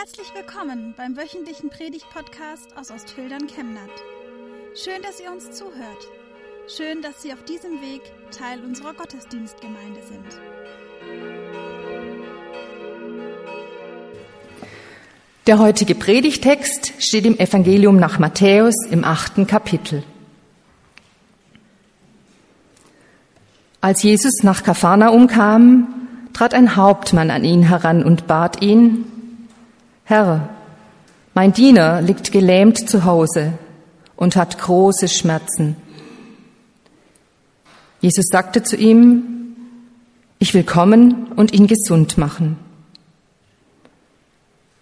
Herzlich willkommen beim wöchentlichen Predigt-Podcast aus Ostfildern Chemnat. Schön, dass ihr uns zuhört. Schön, dass Sie auf diesem Weg Teil unserer Gottesdienstgemeinde sind. Der heutige Predigtext steht im Evangelium nach Matthäus im achten Kapitel. Als Jesus nach Kapharnaum kam, trat ein Hauptmann an ihn heran und bat ihn, Herr, mein Diener liegt gelähmt zu Hause und hat große Schmerzen. Jesus sagte zu ihm, ich will kommen und ihn gesund machen.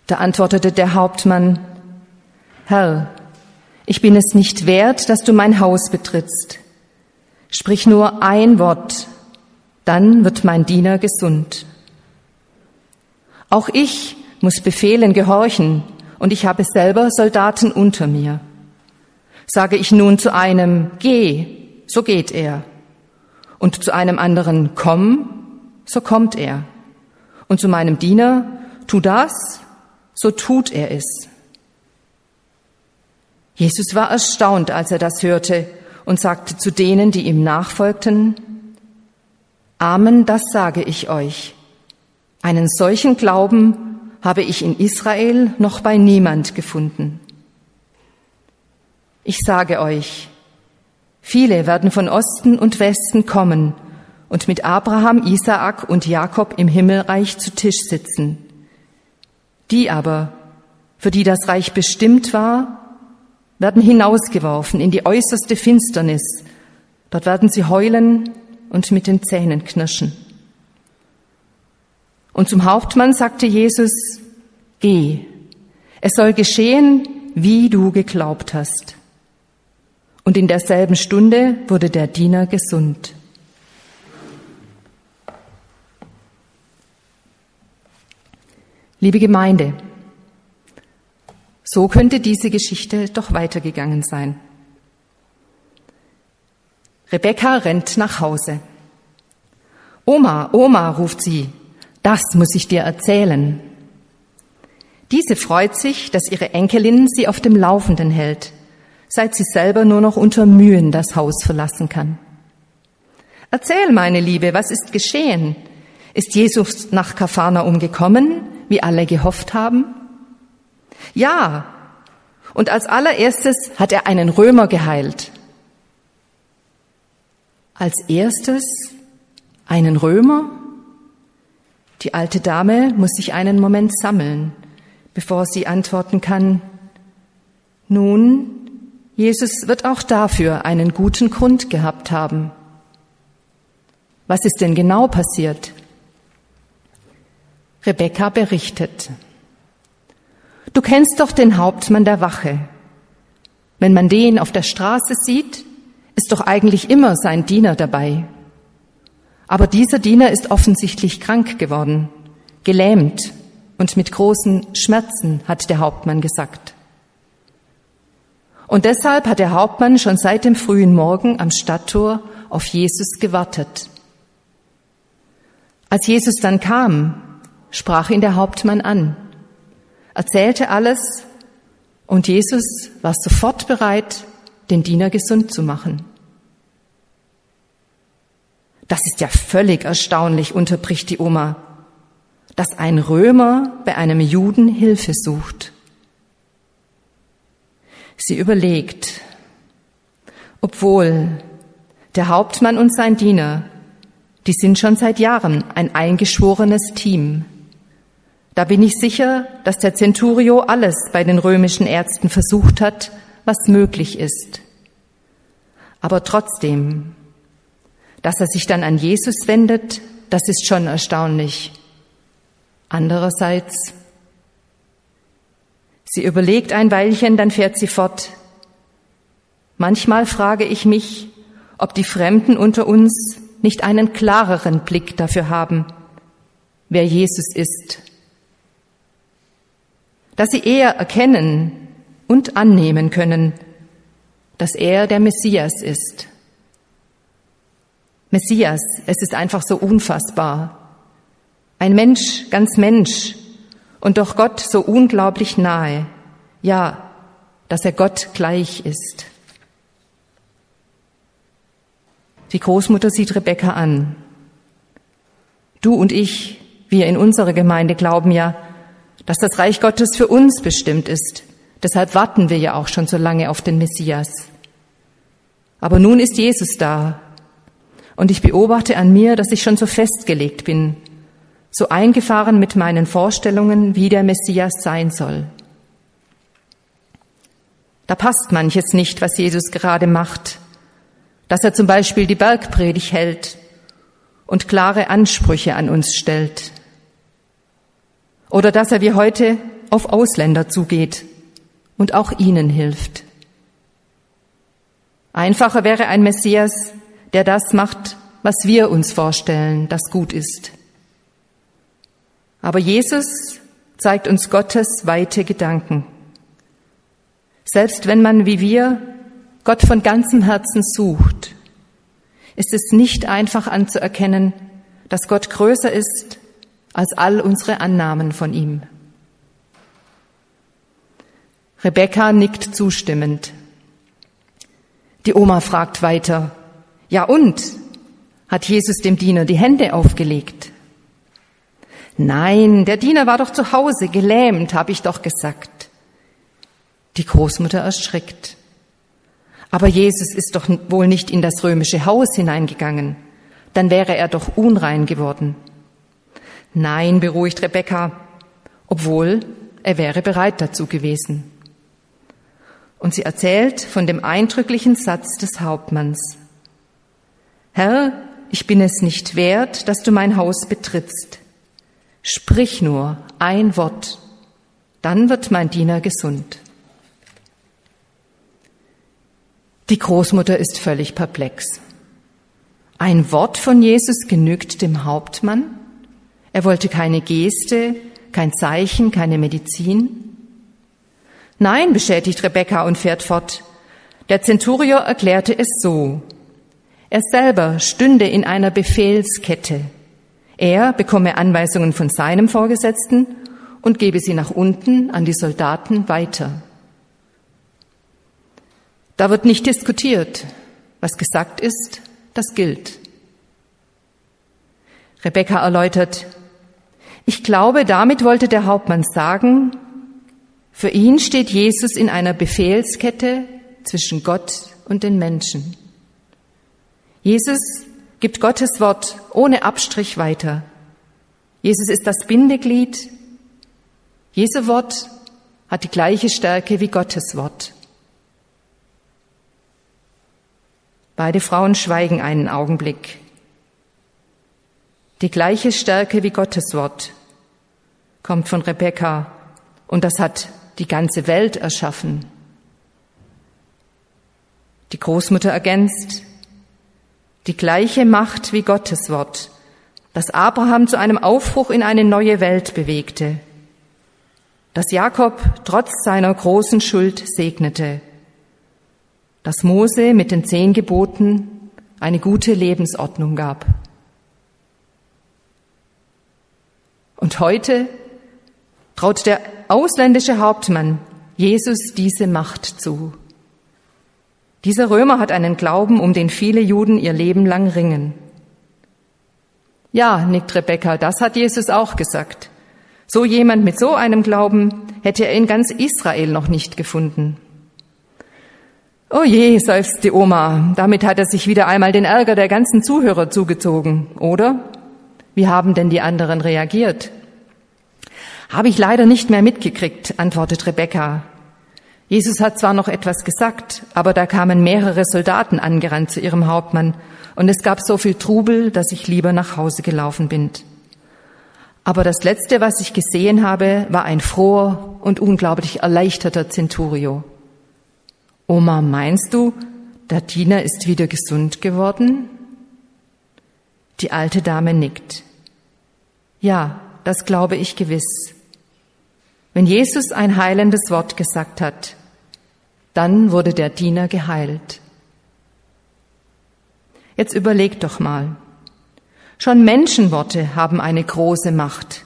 Da antwortete der Hauptmann, Herr, ich bin es nicht wert, dass du mein Haus betrittst. Sprich nur ein Wort, dann wird mein Diener gesund. Auch ich muss Befehlen gehorchen und ich habe selber Soldaten unter mir. Sage ich nun zu einem, geh, so geht er. Und zu einem anderen, komm, so kommt er. Und zu meinem Diener, tu das, so tut er es. Jesus war erstaunt, als er das hörte und sagte zu denen, die ihm nachfolgten, Amen, das sage ich euch. Einen solchen Glauben habe ich in Israel noch bei niemand gefunden. Ich sage euch, viele werden von Osten und Westen kommen und mit Abraham, Isaak und Jakob im Himmelreich zu Tisch sitzen. Die aber, für die das Reich bestimmt war, werden hinausgeworfen in die äußerste Finsternis. Dort werden sie heulen und mit den Zähnen knirschen. Und zum Hauptmann sagte Jesus, geh, es soll geschehen, wie du geglaubt hast. Und in derselben Stunde wurde der Diener gesund. Liebe Gemeinde, so könnte diese Geschichte doch weitergegangen sein. Rebecca rennt nach Hause. Oma, Oma, ruft sie, das muss ich dir erzählen. Diese freut sich, dass ihre Enkelin sie auf dem Laufenden hält, seit sie selber nur noch unter Mühen das Haus verlassen kann. Erzähl, meine Liebe, was ist geschehen? Ist Jesus nach Kapharnaum gekommen, wie alle gehofft haben? Ja. Und als allererstes hat er einen Römer geheilt. Als erstes einen Römer? Die alte Dame muss sich einen Moment sammeln, bevor sie antworten kann, nun, Jesus wird auch dafür einen guten Grund gehabt haben. Was ist denn genau passiert? Rebecca berichtet. Du kennst doch den Hauptmann der Wache. Wenn man den auf der Straße sieht, ist doch eigentlich immer sein Diener dabei. Aber dieser Diener ist offensichtlich krank geworden, gelähmt und mit großen Schmerzen, hat der Hauptmann gesagt. Und deshalb hat der Hauptmann schon seit dem frühen Morgen am Stadttor auf Jesus gewartet. Als Jesus dann kam, sprach ihn der Hauptmann an, erzählte alles und Jesus war sofort bereit, den Diener gesund zu machen. Das ist ja völlig erstaunlich, unterbricht die Oma, dass ein Römer bei einem Juden Hilfe sucht. Sie überlegt, obwohl der Hauptmann und sein Diener, die sind schon seit Jahren ein eingeschworenes Team. Da bin ich sicher, dass der Centurio alles bei den römischen Ärzten versucht hat, was möglich ist. Aber trotzdem dass er sich dann an Jesus wendet, das ist schon erstaunlich. Andererseits, sie überlegt ein Weilchen, dann fährt sie fort. Manchmal frage ich mich, ob die Fremden unter uns nicht einen klareren Blick dafür haben, wer Jesus ist. Dass sie eher erkennen und annehmen können, dass er der Messias ist. Messias, es ist einfach so unfassbar. Ein Mensch, ganz Mensch und doch Gott so unglaublich nahe, ja, dass er Gott gleich ist. Die Großmutter sieht Rebecca an. Du und ich, wir in unserer Gemeinde glauben ja, dass das Reich Gottes für uns bestimmt ist. Deshalb warten wir ja auch schon so lange auf den Messias. Aber nun ist Jesus da. Und ich beobachte an mir, dass ich schon so festgelegt bin, so eingefahren mit meinen Vorstellungen, wie der Messias sein soll. Da passt manches nicht, was Jesus gerade macht, dass er zum Beispiel die Bergpredigt hält und klare Ansprüche an uns stellt. Oder dass er wie heute auf Ausländer zugeht und auch ihnen hilft. Einfacher wäre ein Messias, der das macht, was wir uns vorstellen, das gut ist. Aber Jesus zeigt uns Gottes weite Gedanken. Selbst wenn man wie wir Gott von ganzem Herzen sucht, ist es nicht einfach anzuerkennen, dass Gott größer ist als all unsere Annahmen von ihm. Rebecca nickt zustimmend. Die Oma fragt weiter, ja und? Hat Jesus dem Diener die Hände aufgelegt? Nein, der Diener war doch zu Hause, gelähmt, habe ich doch gesagt. Die Großmutter erschrickt. Aber Jesus ist doch wohl nicht in das römische Haus hineingegangen. Dann wäre er doch unrein geworden. Nein, beruhigt Rebecca, obwohl er wäre bereit dazu gewesen. Und sie erzählt von dem eindrücklichen Satz des Hauptmanns. Herr, ich bin es nicht wert, dass du mein Haus betrittst. Sprich nur ein Wort, dann wird mein Diener gesund. Die Großmutter ist völlig perplex. Ein Wort von Jesus genügt dem Hauptmann? Er wollte keine Geste, kein Zeichen, keine Medizin? Nein, beschädigt Rebecca und fährt fort. Der Zenturier erklärte es so. Er selber stünde in einer Befehlskette. Er bekomme Anweisungen von seinem Vorgesetzten und gebe sie nach unten an die Soldaten weiter. Da wird nicht diskutiert. Was gesagt ist, das gilt. Rebecca erläutert, ich glaube, damit wollte der Hauptmann sagen, für ihn steht Jesus in einer Befehlskette zwischen Gott und den Menschen. Jesus gibt Gottes Wort ohne Abstrich weiter. Jesus ist das Bindeglied. Jesu Wort hat die gleiche Stärke wie Gottes Wort. Beide Frauen schweigen einen Augenblick. Die gleiche Stärke wie Gottes Wort kommt von Rebekka und das hat die ganze Welt erschaffen. Die Großmutter ergänzt, die gleiche Macht wie Gottes Wort, das Abraham zu einem Aufbruch in eine neue Welt bewegte, das Jakob trotz seiner großen Schuld segnete, das Mose mit den zehn Geboten eine gute Lebensordnung gab. Und heute traut der ausländische Hauptmann Jesus diese Macht zu. Dieser Römer hat einen Glauben, um den viele Juden ihr Leben lang ringen. Ja, nickt Rebecca, das hat Jesus auch gesagt. So jemand mit so einem Glauben hätte er in ganz Israel noch nicht gefunden. Oh je, seufzt die Oma, damit hat er sich wieder einmal den Ärger der ganzen Zuhörer zugezogen, oder? Wie haben denn die anderen reagiert? Habe ich leider nicht mehr mitgekriegt, antwortet Rebecca. Jesus hat zwar noch etwas gesagt, aber da kamen mehrere Soldaten angerannt zu ihrem Hauptmann und es gab so viel Trubel, dass ich lieber nach Hause gelaufen bin. Aber das Letzte, was ich gesehen habe, war ein froher und unglaublich erleichterter Centurio. Oma, meinst du, der Diener ist wieder gesund geworden? Die alte Dame nickt. Ja, das glaube ich gewiss. Wenn Jesus ein heilendes Wort gesagt hat, dann wurde der Diener geheilt. Jetzt überleg doch mal. Schon Menschenworte haben eine große Macht.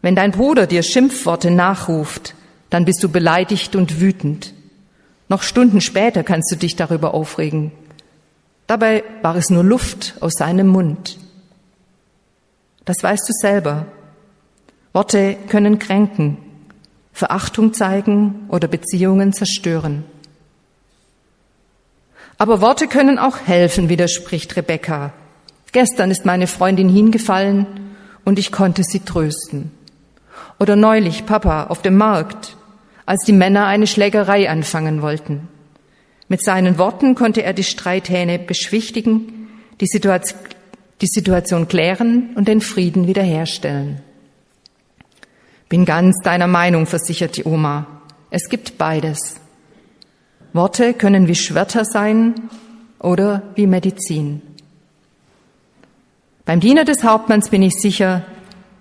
Wenn dein Bruder dir Schimpfworte nachruft, dann bist du beleidigt und wütend. Noch Stunden später kannst du dich darüber aufregen. Dabei war es nur Luft aus seinem Mund. Das weißt du selber. Worte können kränken, Verachtung zeigen oder Beziehungen zerstören. Aber Worte können auch helfen, widerspricht Rebecca. Gestern ist meine Freundin hingefallen und ich konnte sie trösten. Oder neulich Papa auf dem Markt, als die Männer eine Schlägerei anfangen wollten. Mit seinen Worten konnte er die Streithähne beschwichtigen, die Situation, klären und den Frieden wiederherstellen. Bin ganz deiner Meinung, versichert die Oma. Es gibt beides. Worte können wie Schwerter sein oder wie Medizin. Beim Diener des Hauptmanns bin ich sicher,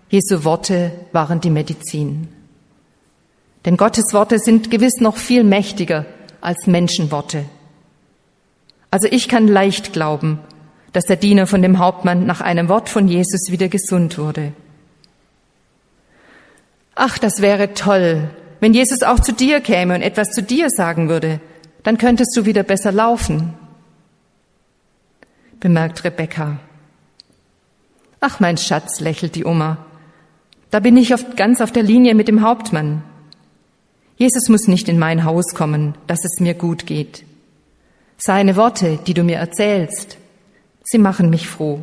Jesu Worte waren die Medizin. Denn Gottes Worte sind gewiss noch viel mächtiger als Menschenworte. Also ich kann leicht glauben, dass der Diener von dem Hauptmann nach einem Wort von Jesus wieder gesund wurde. Ach, das wäre toll, wenn Jesus auch zu dir käme und etwas zu dir sagen würde, dann könntest du wieder besser laufen, bemerkt Rebecca. Ach, mein Schatz, lächelt die Oma, da bin ich oft ganz auf der Linie mit dem Hauptmann. Jesus muss nicht in mein Haus kommen, dass es mir gut geht. Seine Worte, die du mir erzählst, sie machen mich froh.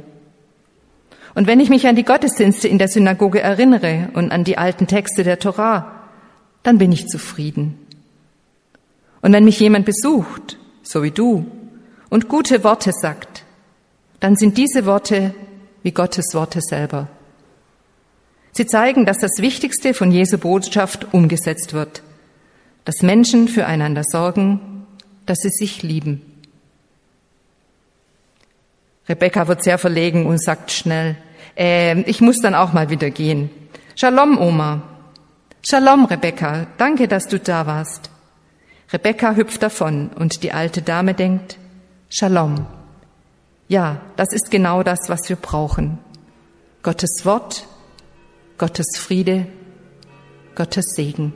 Und wenn ich mich an die Gottesdienste in der Synagoge erinnere und an die alten Texte der Torah, dann bin ich zufrieden. Und wenn mich jemand besucht, so wie du, und gute Worte sagt, dann sind diese Worte wie Gottes Worte selber. Sie zeigen, dass das Wichtigste von Jesu Botschaft umgesetzt wird, dass Menschen füreinander sorgen, dass sie sich lieben. Rebecca wird sehr verlegen und sagt schnell, äh, ich muss dann auch mal wieder gehen. Shalom, Oma. Shalom, Rebecca. Danke, dass du da warst. Rebecca hüpft davon und die alte Dame denkt, Shalom. Ja, das ist genau das, was wir brauchen. Gottes Wort, Gottes Friede, Gottes Segen.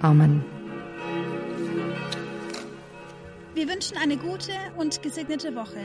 Amen. Wir wünschen eine gute und gesegnete Woche